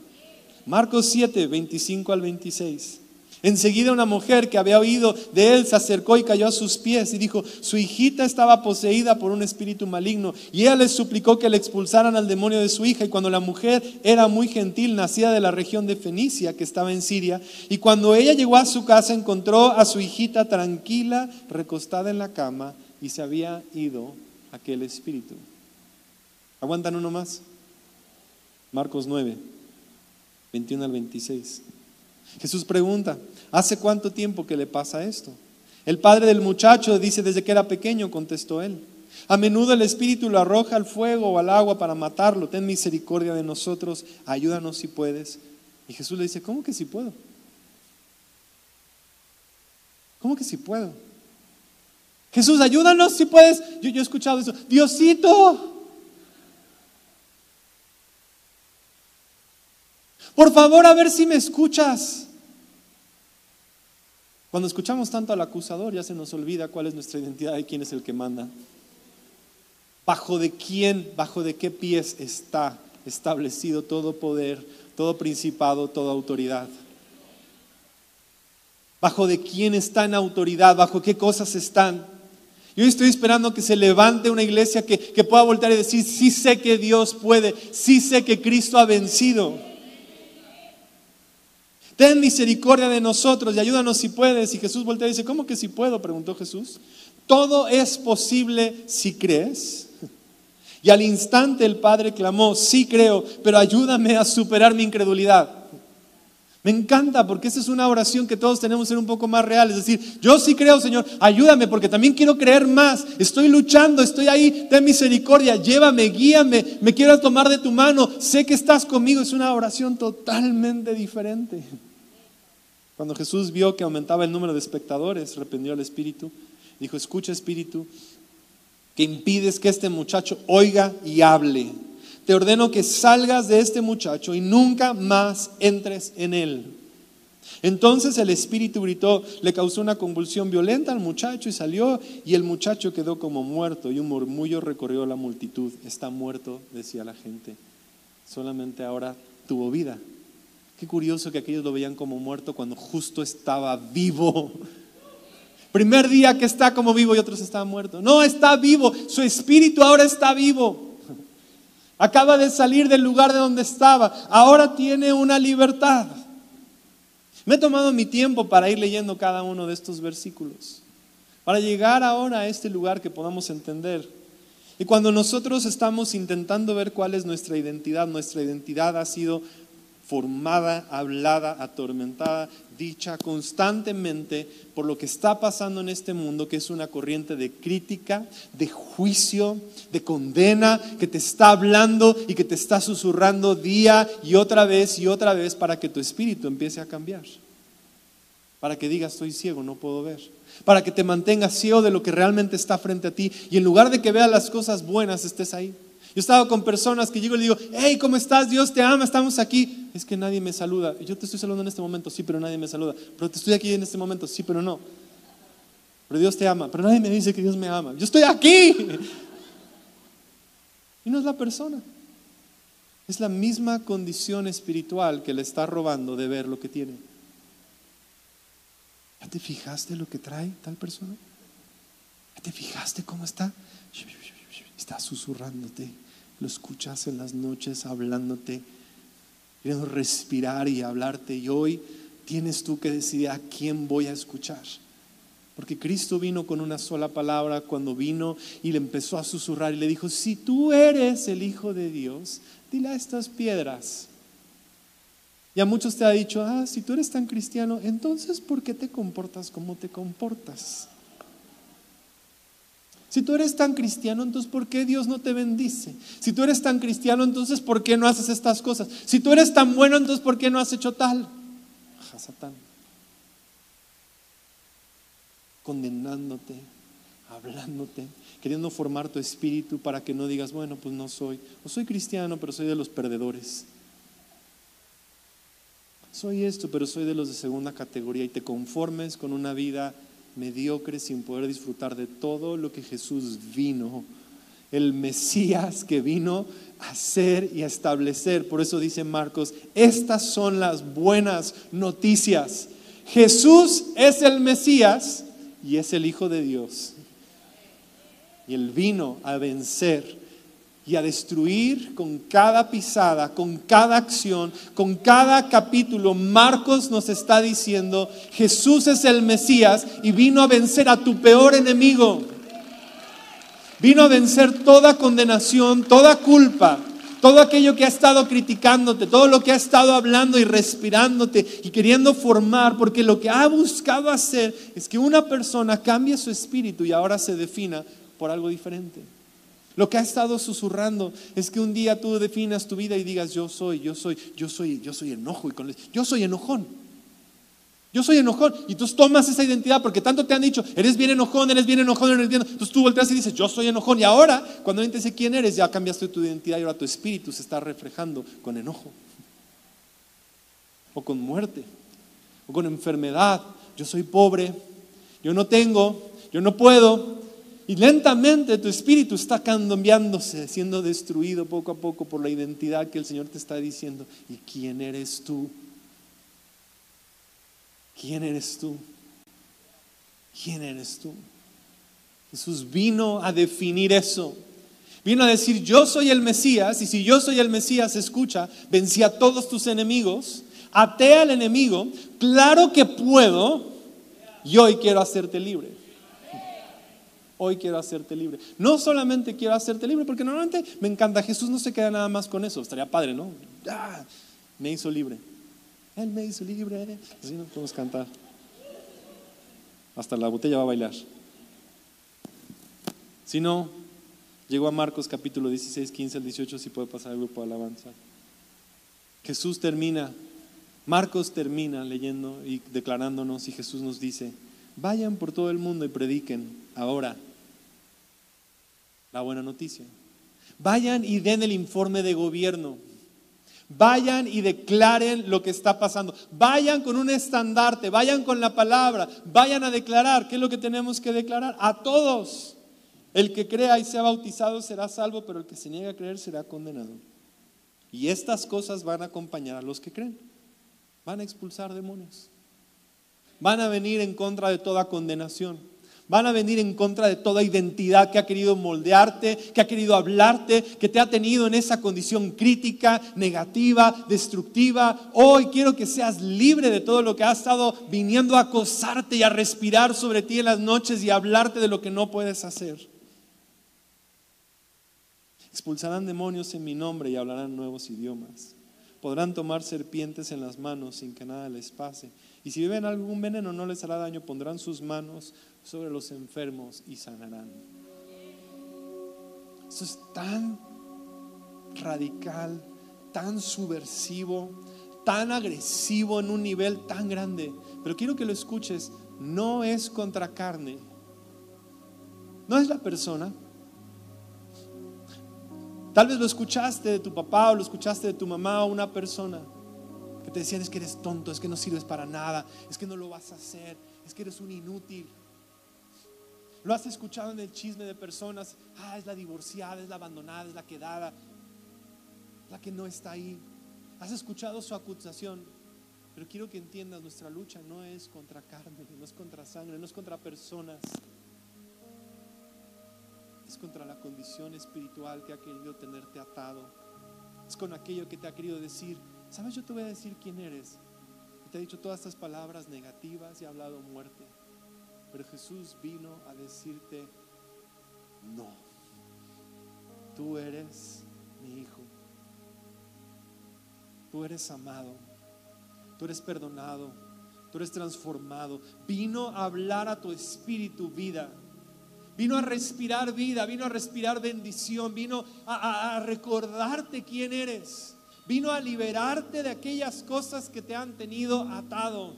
Speaker 2: Marcos 7, 25 al 26. Enseguida una mujer que había oído de él se acercó y cayó a sus pies y dijo, su hijita estaba poseída por un espíritu maligno y ella les suplicó que le expulsaran al demonio de su hija y cuando la mujer era muy gentil, nacida de la región de Fenicia que estaba en Siria y cuando ella llegó a su casa encontró a su hijita tranquila, recostada en la cama y se había ido aquel espíritu. ¿Aguantan uno más? Marcos 9, 21 al 26. Jesús pregunta, ¿hace cuánto tiempo que le pasa esto? El padre del muchacho dice, desde que era pequeño, contestó él. A menudo el Espíritu lo arroja al fuego o al agua para matarlo. Ten misericordia de nosotros, ayúdanos si puedes. Y Jesús le dice, ¿cómo que si puedo? ¿Cómo que si puedo? Jesús, ayúdanos si puedes. Yo, he escuchado eso. Diosito, Por favor, a ver si me escuchas. Cuando escuchamos tanto al acusador, ya se nos olvida cuál es nuestra identidad y quién es el que manda. ¿Bajo de quién, bajo de qué pies está establecido todo poder, todo principado, toda autoridad? ¿Bajo de quién está en autoridad? ¿Bajo qué cosas están? Yo estoy esperando que se levante una iglesia que, que pueda voltear y decir, sí sé que Dios puede, sí sé que Cristo ha vencido. Ten misericordia de nosotros y ayúdanos si puedes. Y Jesús voltea y dice, ¿cómo que si puedo? Preguntó Jesús. Todo es posible si crees. Y al instante el Padre clamó, sí creo, pero ayúdame a superar mi incredulidad. Me encanta porque esa es una oración que todos tenemos que ser un poco más real. Es decir, yo sí creo, Señor, ayúdame porque también quiero creer más. Estoy luchando, estoy ahí, ten misericordia, llévame, guíame, me quiero tomar de tu mano, sé que estás conmigo. Es una oración totalmente diferente. Cuando Jesús vio que aumentaba el número de espectadores, reprendió al espíritu. Dijo, escucha espíritu, que impides que este muchacho oiga y hable te ordeno que salgas de este muchacho y nunca más entres en él. Entonces el espíritu gritó, le causó una convulsión violenta al muchacho y salió y el muchacho quedó como muerto y un murmullo recorrió la multitud. Está muerto, decía la gente. Solamente ahora tuvo vida. Qué curioso que aquellos lo veían como muerto cuando justo estaba vivo. Primer día que está como vivo y otros estaban muertos. No, está vivo. Su espíritu ahora está vivo. Acaba de salir del lugar de donde estaba. Ahora tiene una libertad. Me he tomado mi tiempo para ir leyendo cada uno de estos versículos. Para llegar ahora a este lugar que podamos entender. Y cuando nosotros estamos intentando ver cuál es nuestra identidad, nuestra identidad ha sido formada, hablada, atormentada, dicha constantemente por lo que está pasando en este mundo, que es una corriente de crítica, de juicio, de condena, que te está hablando y que te está susurrando día y otra vez y otra vez para que tu espíritu empiece a cambiar. Para que digas, estoy ciego, no puedo ver. Para que te mantengas ciego de lo que realmente está frente a ti y en lugar de que veas las cosas buenas, estés ahí. Yo he estado con personas que llego y le digo, hey, ¿cómo estás? Dios te ama, estamos aquí. Es que nadie me saluda. Yo te estoy saludando en este momento, sí, pero nadie me saluda. Pero te estoy aquí en este momento, sí, pero no. Pero Dios te ama, pero nadie me dice que Dios me ama. Yo estoy aquí. Y no es la persona. Es la misma condición espiritual que le está robando de ver lo que tiene. ¿Ya te fijaste lo que trae tal persona? ¿Ya te fijaste cómo está? Está susurrándote lo escuchas en las noches hablándote, queriendo respirar y hablarte. Y hoy tienes tú que decidir a quién voy a escuchar. Porque Cristo vino con una sola palabra cuando vino y le empezó a susurrar y le dijo, si tú eres el Hijo de Dios, dile a estas piedras. Y a muchos te ha dicho, ah, si tú eres tan cristiano, entonces ¿por qué te comportas como te comportas? Si tú eres tan cristiano, entonces ¿por qué Dios no te bendice? Si tú eres tan cristiano, entonces ¿por qué no haces estas cosas? Si tú eres tan bueno, entonces ¿por qué no has hecho tal? Satán. Condenándote, hablándote, queriendo formar tu espíritu para que no digas, bueno, pues no soy, no soy cristiano, pero soy de los perdedores. Soy esto, pero soy de los de segunda categoría y te conformes con una vida mediocre sin poder disfrutar de todo lo que Jesús vino, el Mesías que vino a hacer y a establecer. Por eso dice Marcos, estas son las buenas noticias. Jesús es el Mesías y es el Hijo de Dios. Y Él vino a vencer y a destruir con cada pisada, con cada acción, con cada capítulo. Marcos nos está diciendo, Jesús es el Mesías y vino a vencer a tu peor enemigo. Vino a vencer toda condenación, toda culpa, todo aquello que ha estado criticándote, todo lo que ha estado hablando y respirándote y queriendo formar, porque lo que ha buscado hacer es que una persona cambie su espíritu y ahora se defina por algo diferente. Lo que ha estado susurrando es que un día tú definas tu vida y digas, yo soy, yo soy, yo soy, yo soy enojo y con yo soy enojón. Yo soy enojón. Y tú tomas esa identidad porque tanto te han dicho, eres bien enojón, eres bien enojón, eres bien. Entonces tú volteas y dices, yo soy enojón. Y ahora, cuando alguien te dice quién eres, ya cambiaste tu identidad y ahora tu espíritu se está reflejando con enojo. O con muerte. O con enfermedad. Yo soy pobre. Yo no tengo. Yo no puedo. Y lentamente tu espíritu está cambiándose, siendo destruido poco a poco por la identidad que el Señor te está diciendo. ¿Y quién eres tú? ¿Quién eres tú? ¿Quién eres tú? Jesús vino a definir eso. Vino a decir, yo soy el Mesías, y si yo soy el Mesías, escucha, vencí a todos tus enemigos, até al enemigo, claro que puedo, y hoy quiero hacerte libre hoy quiero hacerte libre. No solamente quiero hacerte libre, porque normalmente me encanta, Jesús no se queda nada más con eso, estaría padre, ¿no? Me hizo libre. Él me hizo libre. Así no podemos cantar. Hasta la botella va a bailar. Si no, llegó a Marcos capítulo 16, 15 al 18, si puede pasar el grupo de alabanza. Jesús termina, Marcos termina leyendo y declarándonos y Jesús nos dice, vayan por todo el mundo y prediquen ahora la buena noticia. Vayan y den el informe de gobierno. Vayan y declaren lo que está pasando. Vayan con un estandarte, vayan con la palabra, vayan a declarar. ¿Qué es lo que tenemos que declarar? A todos. El que crea y sea bautizado será salvo, pero el que se niega a creer será condenado. Y estas cosas van a acompañar a los que creen. Van a expulsar demonios. Van a venir en contra de toda condenación. Van a venir en contra de toda identidad que ha querido moldearte, que ha querido hablarte, que te ha tenido en esa condición crítica, negativa, destructiva. Hoy quiero que seas libre de todo lo que ha estado viniendo a acosarte y a respirar sobre ti en las noches y a hablarte de lo que no puedes hacer. Expulsarán demonios en mi nombre y hablarán nuevos idiomas. Podrán tomar serpientes en las manos sin que nada les pase. Y si beben algún veneno no les hará daño, pondrán sus manos sobre los enfermos y sanarán. Eso es tan radical, tan subversivo, tan agresivo en un nivel tan grande. Pero quiero que lo escuches, no es contra carne, no es la persona. Tal vez lo escuchaste de tu papá o lo escuchaste de tu mamá o una persona que te decían es que eres tonto, es que no sirves para nada, es que no lo vas a hacer, es que eres un inútil. Lo has escuchado en el chisme de personas, ah, es la divorciada, es la abandonada, es la quedada, la que no está ahí. Has escuchado su acusación, pero quiero que entiendas, nuestra lucha no es contra carne, no es contra sangre, no es contra personas. Es contra la condición espiritual que ha querido tenerte atado. Es con aquello que te ha querido decir, ¿sabes? Yo te voy a decir quién eres. Te ha dicho todas estas palabras negativas y ha hablado muerte. Pero Jesús vino a decirte, no, tú eres mi hijo, tú eres amado, tú eres perdonado, tú eres transformado. Vino a hablar a tu espíritu vida. Vino a respirar vida, vino a respirar bendición, vino a, recordarte quién eres, vino a liberarte de aquellas cosas que te han tenido atado.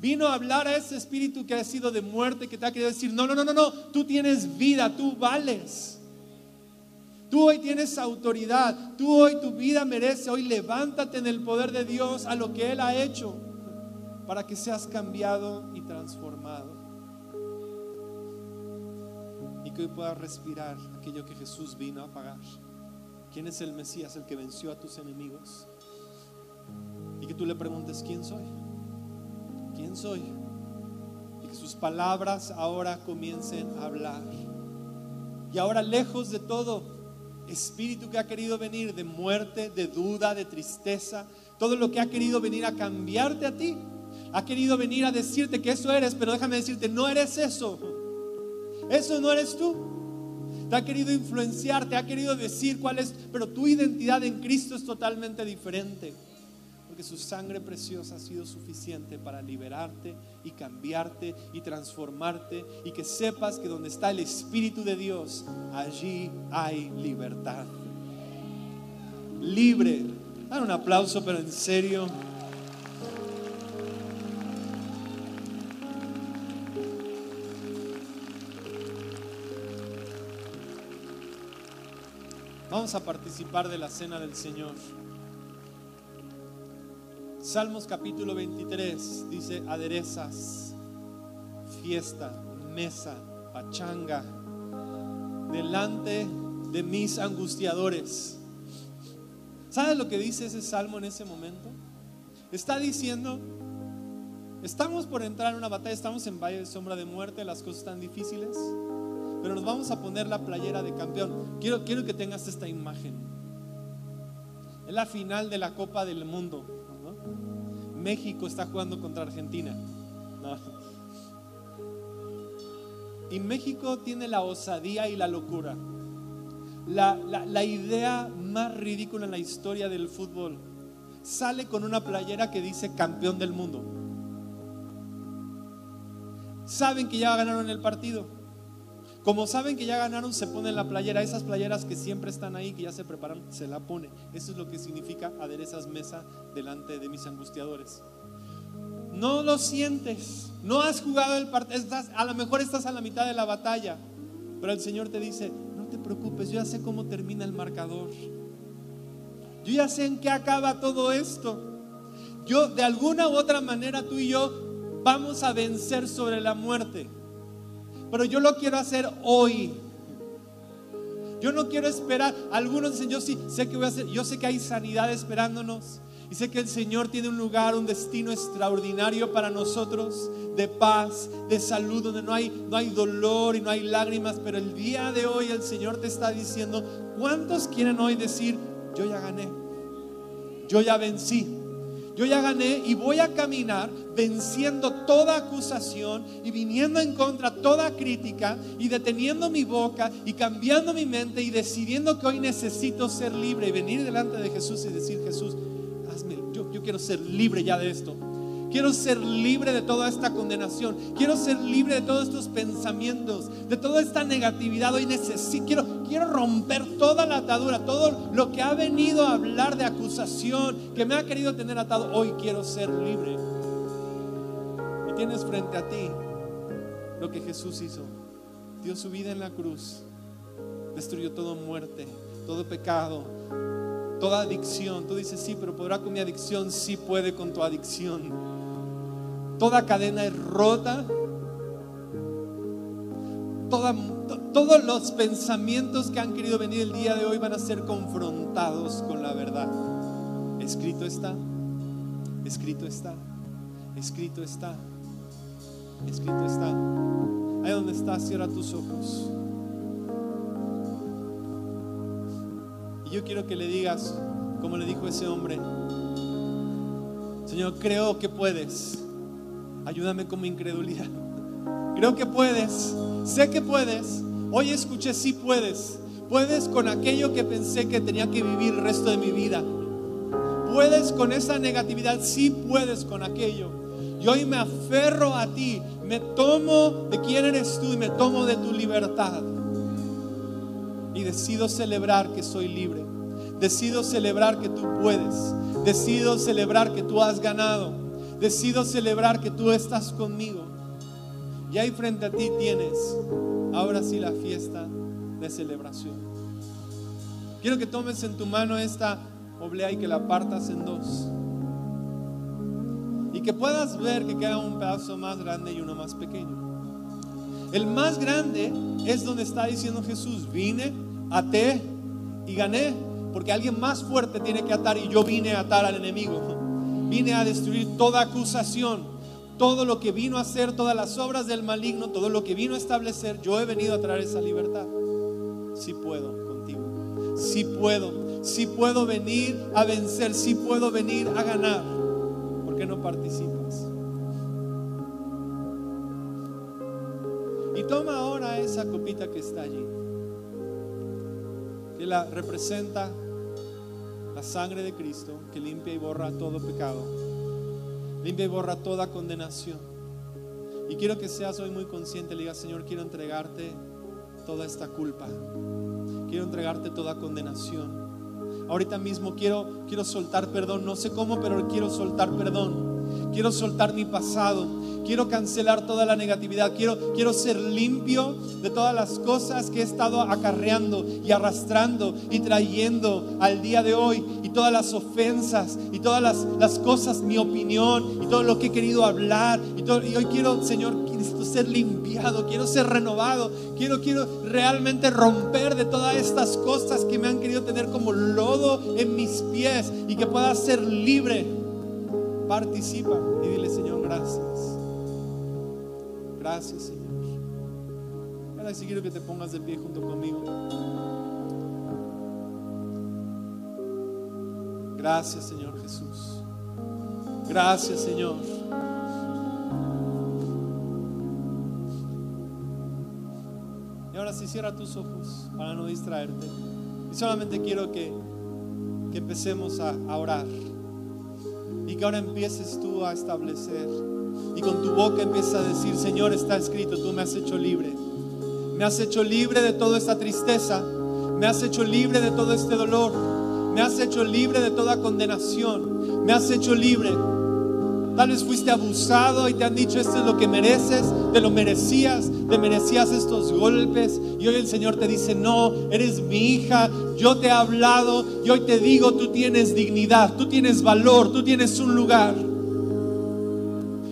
Speaker 2: Vino a hablar a ese espíritu que ha sido de muerte, que te ha querido decir, no, no, no, no, no, tú tienes vida, tú vales. Tú hoy tienes autoridad, tú hoy tu vida merece, hoy levántate en el poder de Dios a lo que Él ha hecho para que seas cambiado y transformado. Y que hoy puedas respirar aquello que Jesús vino a pagar. ¿Quién es el Mesías, el que venció a tus enemigos? Y que tú le preguntes, ¿quién soy? ¿Quién soy? Y que sus palabras ahora comiencen a hablar. Y ahora lejos de todo espíritu que ha querido venir de muerte, de duda, de tristeza, todo lo que ha querido venir a cambiarte a ti, ha querido venir a decirte que eso eres, pero déjame decirte, no eres eso. Eso no eres tú. Te ha querido influenciar, te ha querido decir cuál es, pero tu identidad en Cristo es totalmente diferente que su sangre preciosa ha sido suficiente para liberarte y cambiarte y transformarte y que sepas que donde está el Espíritu de Dios, allí hay libertad. Libre. Dan un aplauso, pero en serio. Vamos a participar de la cena del Señor. Salmos capítulo 23 dice aderezas, fiesta, mesa, pachanga, delante de mis angustiadores. ¿Sabes lo que dice ese salmo en ese momento? Está diciendo, estamos por entrar en una batalla, estamos en valle de sombra de muerte, las cosas están difíciles, pero nos vamos a poner la playera de campeón. Quiero, quiero que tengas esta imagen. Es la final de la Copa del Mundo. México está jugando contra Argentina. Y México tiene la osadía y la locura. La, la, idea más ridícula en la historia del fútbol. Sale con una playera que dice campeón del mundo. Saben que ya ganaron el partido. Como saben que ya ganaron, se ponen la playera. Esas playeras que siempre están ahí, que ya se preparan, se la pone. Eso es lo que significa aderezas mesa delante de mis angustiadores. No lo sientes. No has jugado el partido. A lo mejor estás a la mitad de la batalla. Pero el Señor te dice, no te preocupes, yo ya sé cómo termina el marcador. Yo ya sé en qué acaba todo esto. Yo, de alguna u otra manera, tú y yo vamos a vencer sobre la muerte. Pero yo lo quiero hacer hoy. Yo no quiero esperar. Algunos dicen, yo sí sé que voy a hacer. Yo sé que hay sanidad esperándonos. Y sé que el Señor tiene un lugar, un destino extraordinario para nosotros, de paz, de salud, donde no hay, no hay dolor y no hay lágrimas. Pero el día de hoy el Señor te está diciendo, ¿cuántos quieren hoy decir, yo ya gané? Yo ya vencí. Yo ya gané y voy a caminar venciendo toda acusación y viniendo en contra toda crítica y deteniendo mi boca y cambiando mi mente y decidiendo que hoy necesito ser libre y venir delante de Jesús y decir, Jesús, hazme, yo, yo quiero ser libre ya de esto. Quiero ser libre de toda esta condenación. Quiero ser libre de todos estos pensamientos, de toda esta negatividad. Hoy necesito, quiero, quiero romper toda la atadura, todo lo que ha venido a hablar de acusación, que me ha querido tener atado. Hoy quiero ser libre. Y tienes frente a ti lo que Jesús hizo. Dio su vida en la cruz. Destruyó toda muerte, todo pecado, toda adicción. Tú dices, sí, pero podrá con mi adicción. Sí puede con tu adicción toda cadena es rota, todos los pensamientos que han querido venir el día de hoy van a ser confrontados con la verdad. Escrito está, escrito está, escrito está, escrito está. Ahí donde estás, cierra tus ojos. Y yo quiero que le digas, como le dijo ese hombre, Señor, creo que puedes. Ayúdame con mi incredulidad. Creo que puedes. Sé que puedes. Hoy escuché, sí puedes. Puedes con aquello que pensé que tenía que vivir el resto de mi vida. Puedes con esa negatividad, sí puedes con aquello. Y hoy me aferro a ti, me tomo de quién eres tú y me tomo de tu libertad. Y decido celebrar que soy libre. Decido celebrar que tú puedes. Decido celebrar que tú has ganado decido celebrar que tú estás conmigo. Y ahí frente a ti tienes ahora sí la fiesta de celebración. Quiero que tomes en tu mano esta oblea y que la partas en dos. Y que puedas ver que queda un pedazo más grande y uno más pequeño. El más grande es donde está diciendo Jesús, vine, até y gané, porque alguien más fuerte tiene que atar y yo vine a atar al enemigo. Vine a destruir toda acusación, todo lo que vino a hacer, todas las obras del maligno, todo lo que vino a establecer, yo he venido a traer esa libertad. Si puedo contigo, si puedo, si puedo venir a vencer, si puedo venir a ganar. ¿Por qué no participas? Y toma ahora esa copita que está allí, que la representa la sangre de Cristo, que limpia y borra todo pecado, limpia y borra toda condenación. Y quiero que seas hoy muy consciente, le digas, Señor, quiero entregarte toda esta culpa, quiero entregarte toda condenación. Ahorita mismo quiero, quiero soltar perdón, no sé cómo, pero quiero soltar perdón. Quiero soltar mi pasado, Quiero cancelar toda la negatividad. Quiero, quiero ser limpio de todas las cosas que he estado acarreando y arrastrando y trayendo al día de hoy. Y todas las ofensas y todas las, las cosas, mi opinión y todo lo que he querido hablar. Y, hoy quiero, Señor, quiero ser limpiado, quiero ser renovado. Quiero, quiero realmente romper de todas estas cosas que me han querido tener como lodo en mis pies y que pueda ser libre. Participa y dile, Señor, gracias. Gracias, Señor. Ahora sí quiero que te pongas de pie junto conmigo. Gracias, Señor Jesús. Gracias, Señor. Y ahora sí cierra tus ojos para no distraerte. Y solamente quiero que, que empecemos a orar. Que ahora empieces tú a establecer y con tu boca empieza a decir, Señor, está escrito, tú me has hecho libre. Me has hecho libre de toda esta tristeza. Me has hecho libre de todo este dolor. Me has hecho libre de toda condenación. Me has hecho libre. Tal vez fuiste abusado y te han dicho esto es lo que mereces, te lo merecías, te merecías estos golpes. Y hoy el Señor te dice, no, eres mi hija, yo te he hablado y hoy te digo, tú tienes dignidad, tú tienes valor, tú tienes un lugar.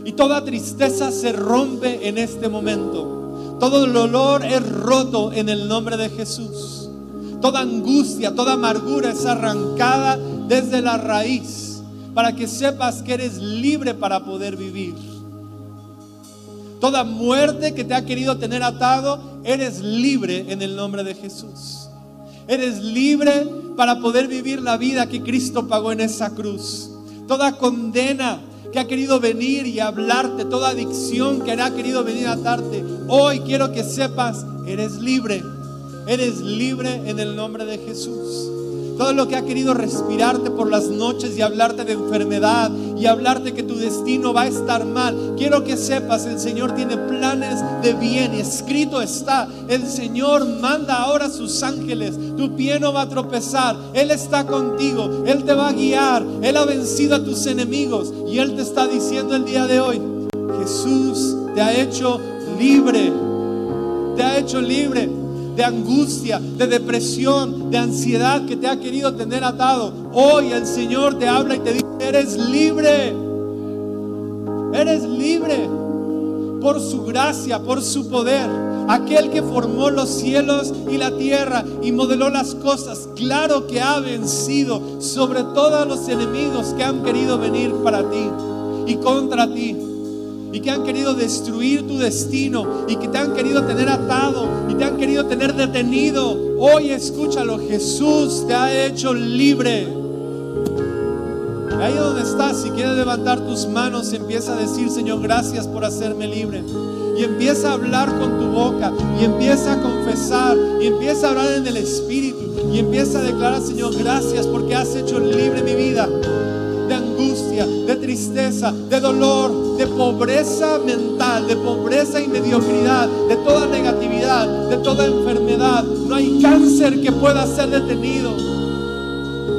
Speaker 2: Y toda tristeza se rompe en este momento. Todo el dolor es roto en el nombre de Jesús. Toda angustia, toda amargura es arrancada desde la raíz para que sepas que eres libre para poder vivir. Toda muerte que te ha querido tener atado, eres libre en el nombre de Jesús. Eres libre para poder vivir la vida que Cristo pagó en esa cruz. Toda condena que ha querido venir y hablarte, toda adicción que ha querido venir a atarte, hoy quiero que sepas, eres libre. Eres libre en el nombre de Jesús. Todo lo que ha querido respirarte por las noches y hablarte de enfermedad y hablarte que tu destino va a estar mal. Quiero que sepas, el Señor tiene planes de bien escrito está. El Señor manda ahora sus ángeles. Tu pie no va a tropezar. Él está contigo. Él te va a guiar. Él ha vencido a tus enemigos. Y Él te está diciendo el día de hoy, Jesús te ha hecho libre. Te ha hecho libre de angustia, de depresión, de ansiedad que te ha querido tener atado. Hoy el Señor te habla y te dice, eres libre. Eres libre por su gracia, por su poder. Aquel que formó los cielos y la tierra y modeló las cosas, claro que ha vencido sobre todos los enemigos que han querido venir para ti y contra ti y que han querido destruir tu destino y que te han querido tener atado y te han querido tener detenido. Hoy escúchalo, Jesús te ha hecho libre. Ahí donde estás, si quieres levantar tus manos, empieza a decir, Señor, gracias por hacerme libre. Y empieza a hablar con tu boca, y empieza a confesar, y empieza a hablar en el Espíritu, y empieza a declarar, Señor, gracias porque has hecho libre mi vida de angustia, de tristeza, de dolor, de pobreza mental, de pobreza y mediocridad, de toda negatividad, de toda enfermedad. No hay cáncer que pueda ser detenido.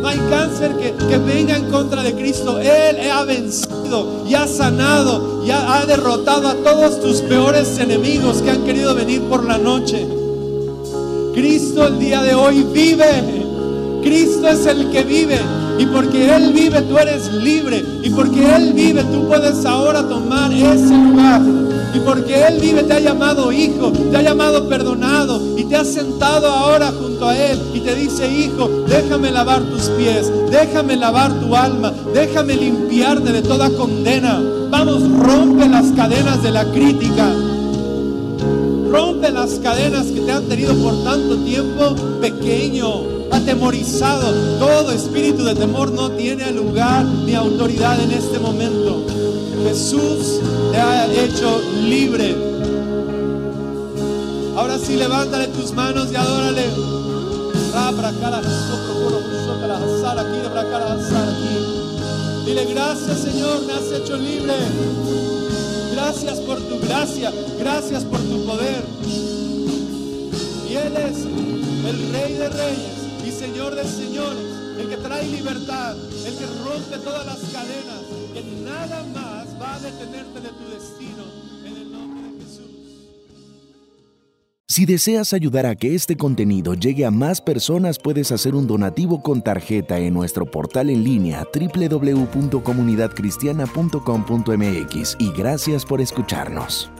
Speaker 2: No hay cáncer que, que venga en contra de Cristo. Él ha vencido y ha sanado y ha, ha derrotado a todos tus peores enemigos que han querido venir por la noche. Cristo el día de hoy vive. Cristo es el que vive. Y porque Él vive, tú eres libre. Y porque Él vive, tú puedes ahora tomar ese lugar. Y porque Él vive, te ha llamado hijo, te ha llamado perdonado. Y te ha sentado ahora junto a Él. Y te dice, hijo, déjame lavar tus pies. Déjame lavar tu alma. Déjame limpiarte de toda condena. Vamos, rompe las cadenas de la crítica. Rompe las cadenas que te han tenido por tanto tiempo pequeño atemorizado. Todo espíritu de temor no tiene lugar ni autoridad en este momento. Jesús te ha hecho libre. Ahora sí, levántale tus manos y adórale. Dile gracias Señor, me has hecho libre. Gracias por tu gracia, gracias por tu poder. Y Él es el Rey de Reyes y Señor de señores, el que trae libertad, el que rompe todas las cadenas, que nada más detenerte de tu destino en el nombre de Jesús.
Speaker 1: Si deseas ayudar a que este contenido llegue a más personas, puedes hacer un donativo con tarjeta en nuestro portal en línea www.comunidadcristiana.com.mx y gracias por escucharnos.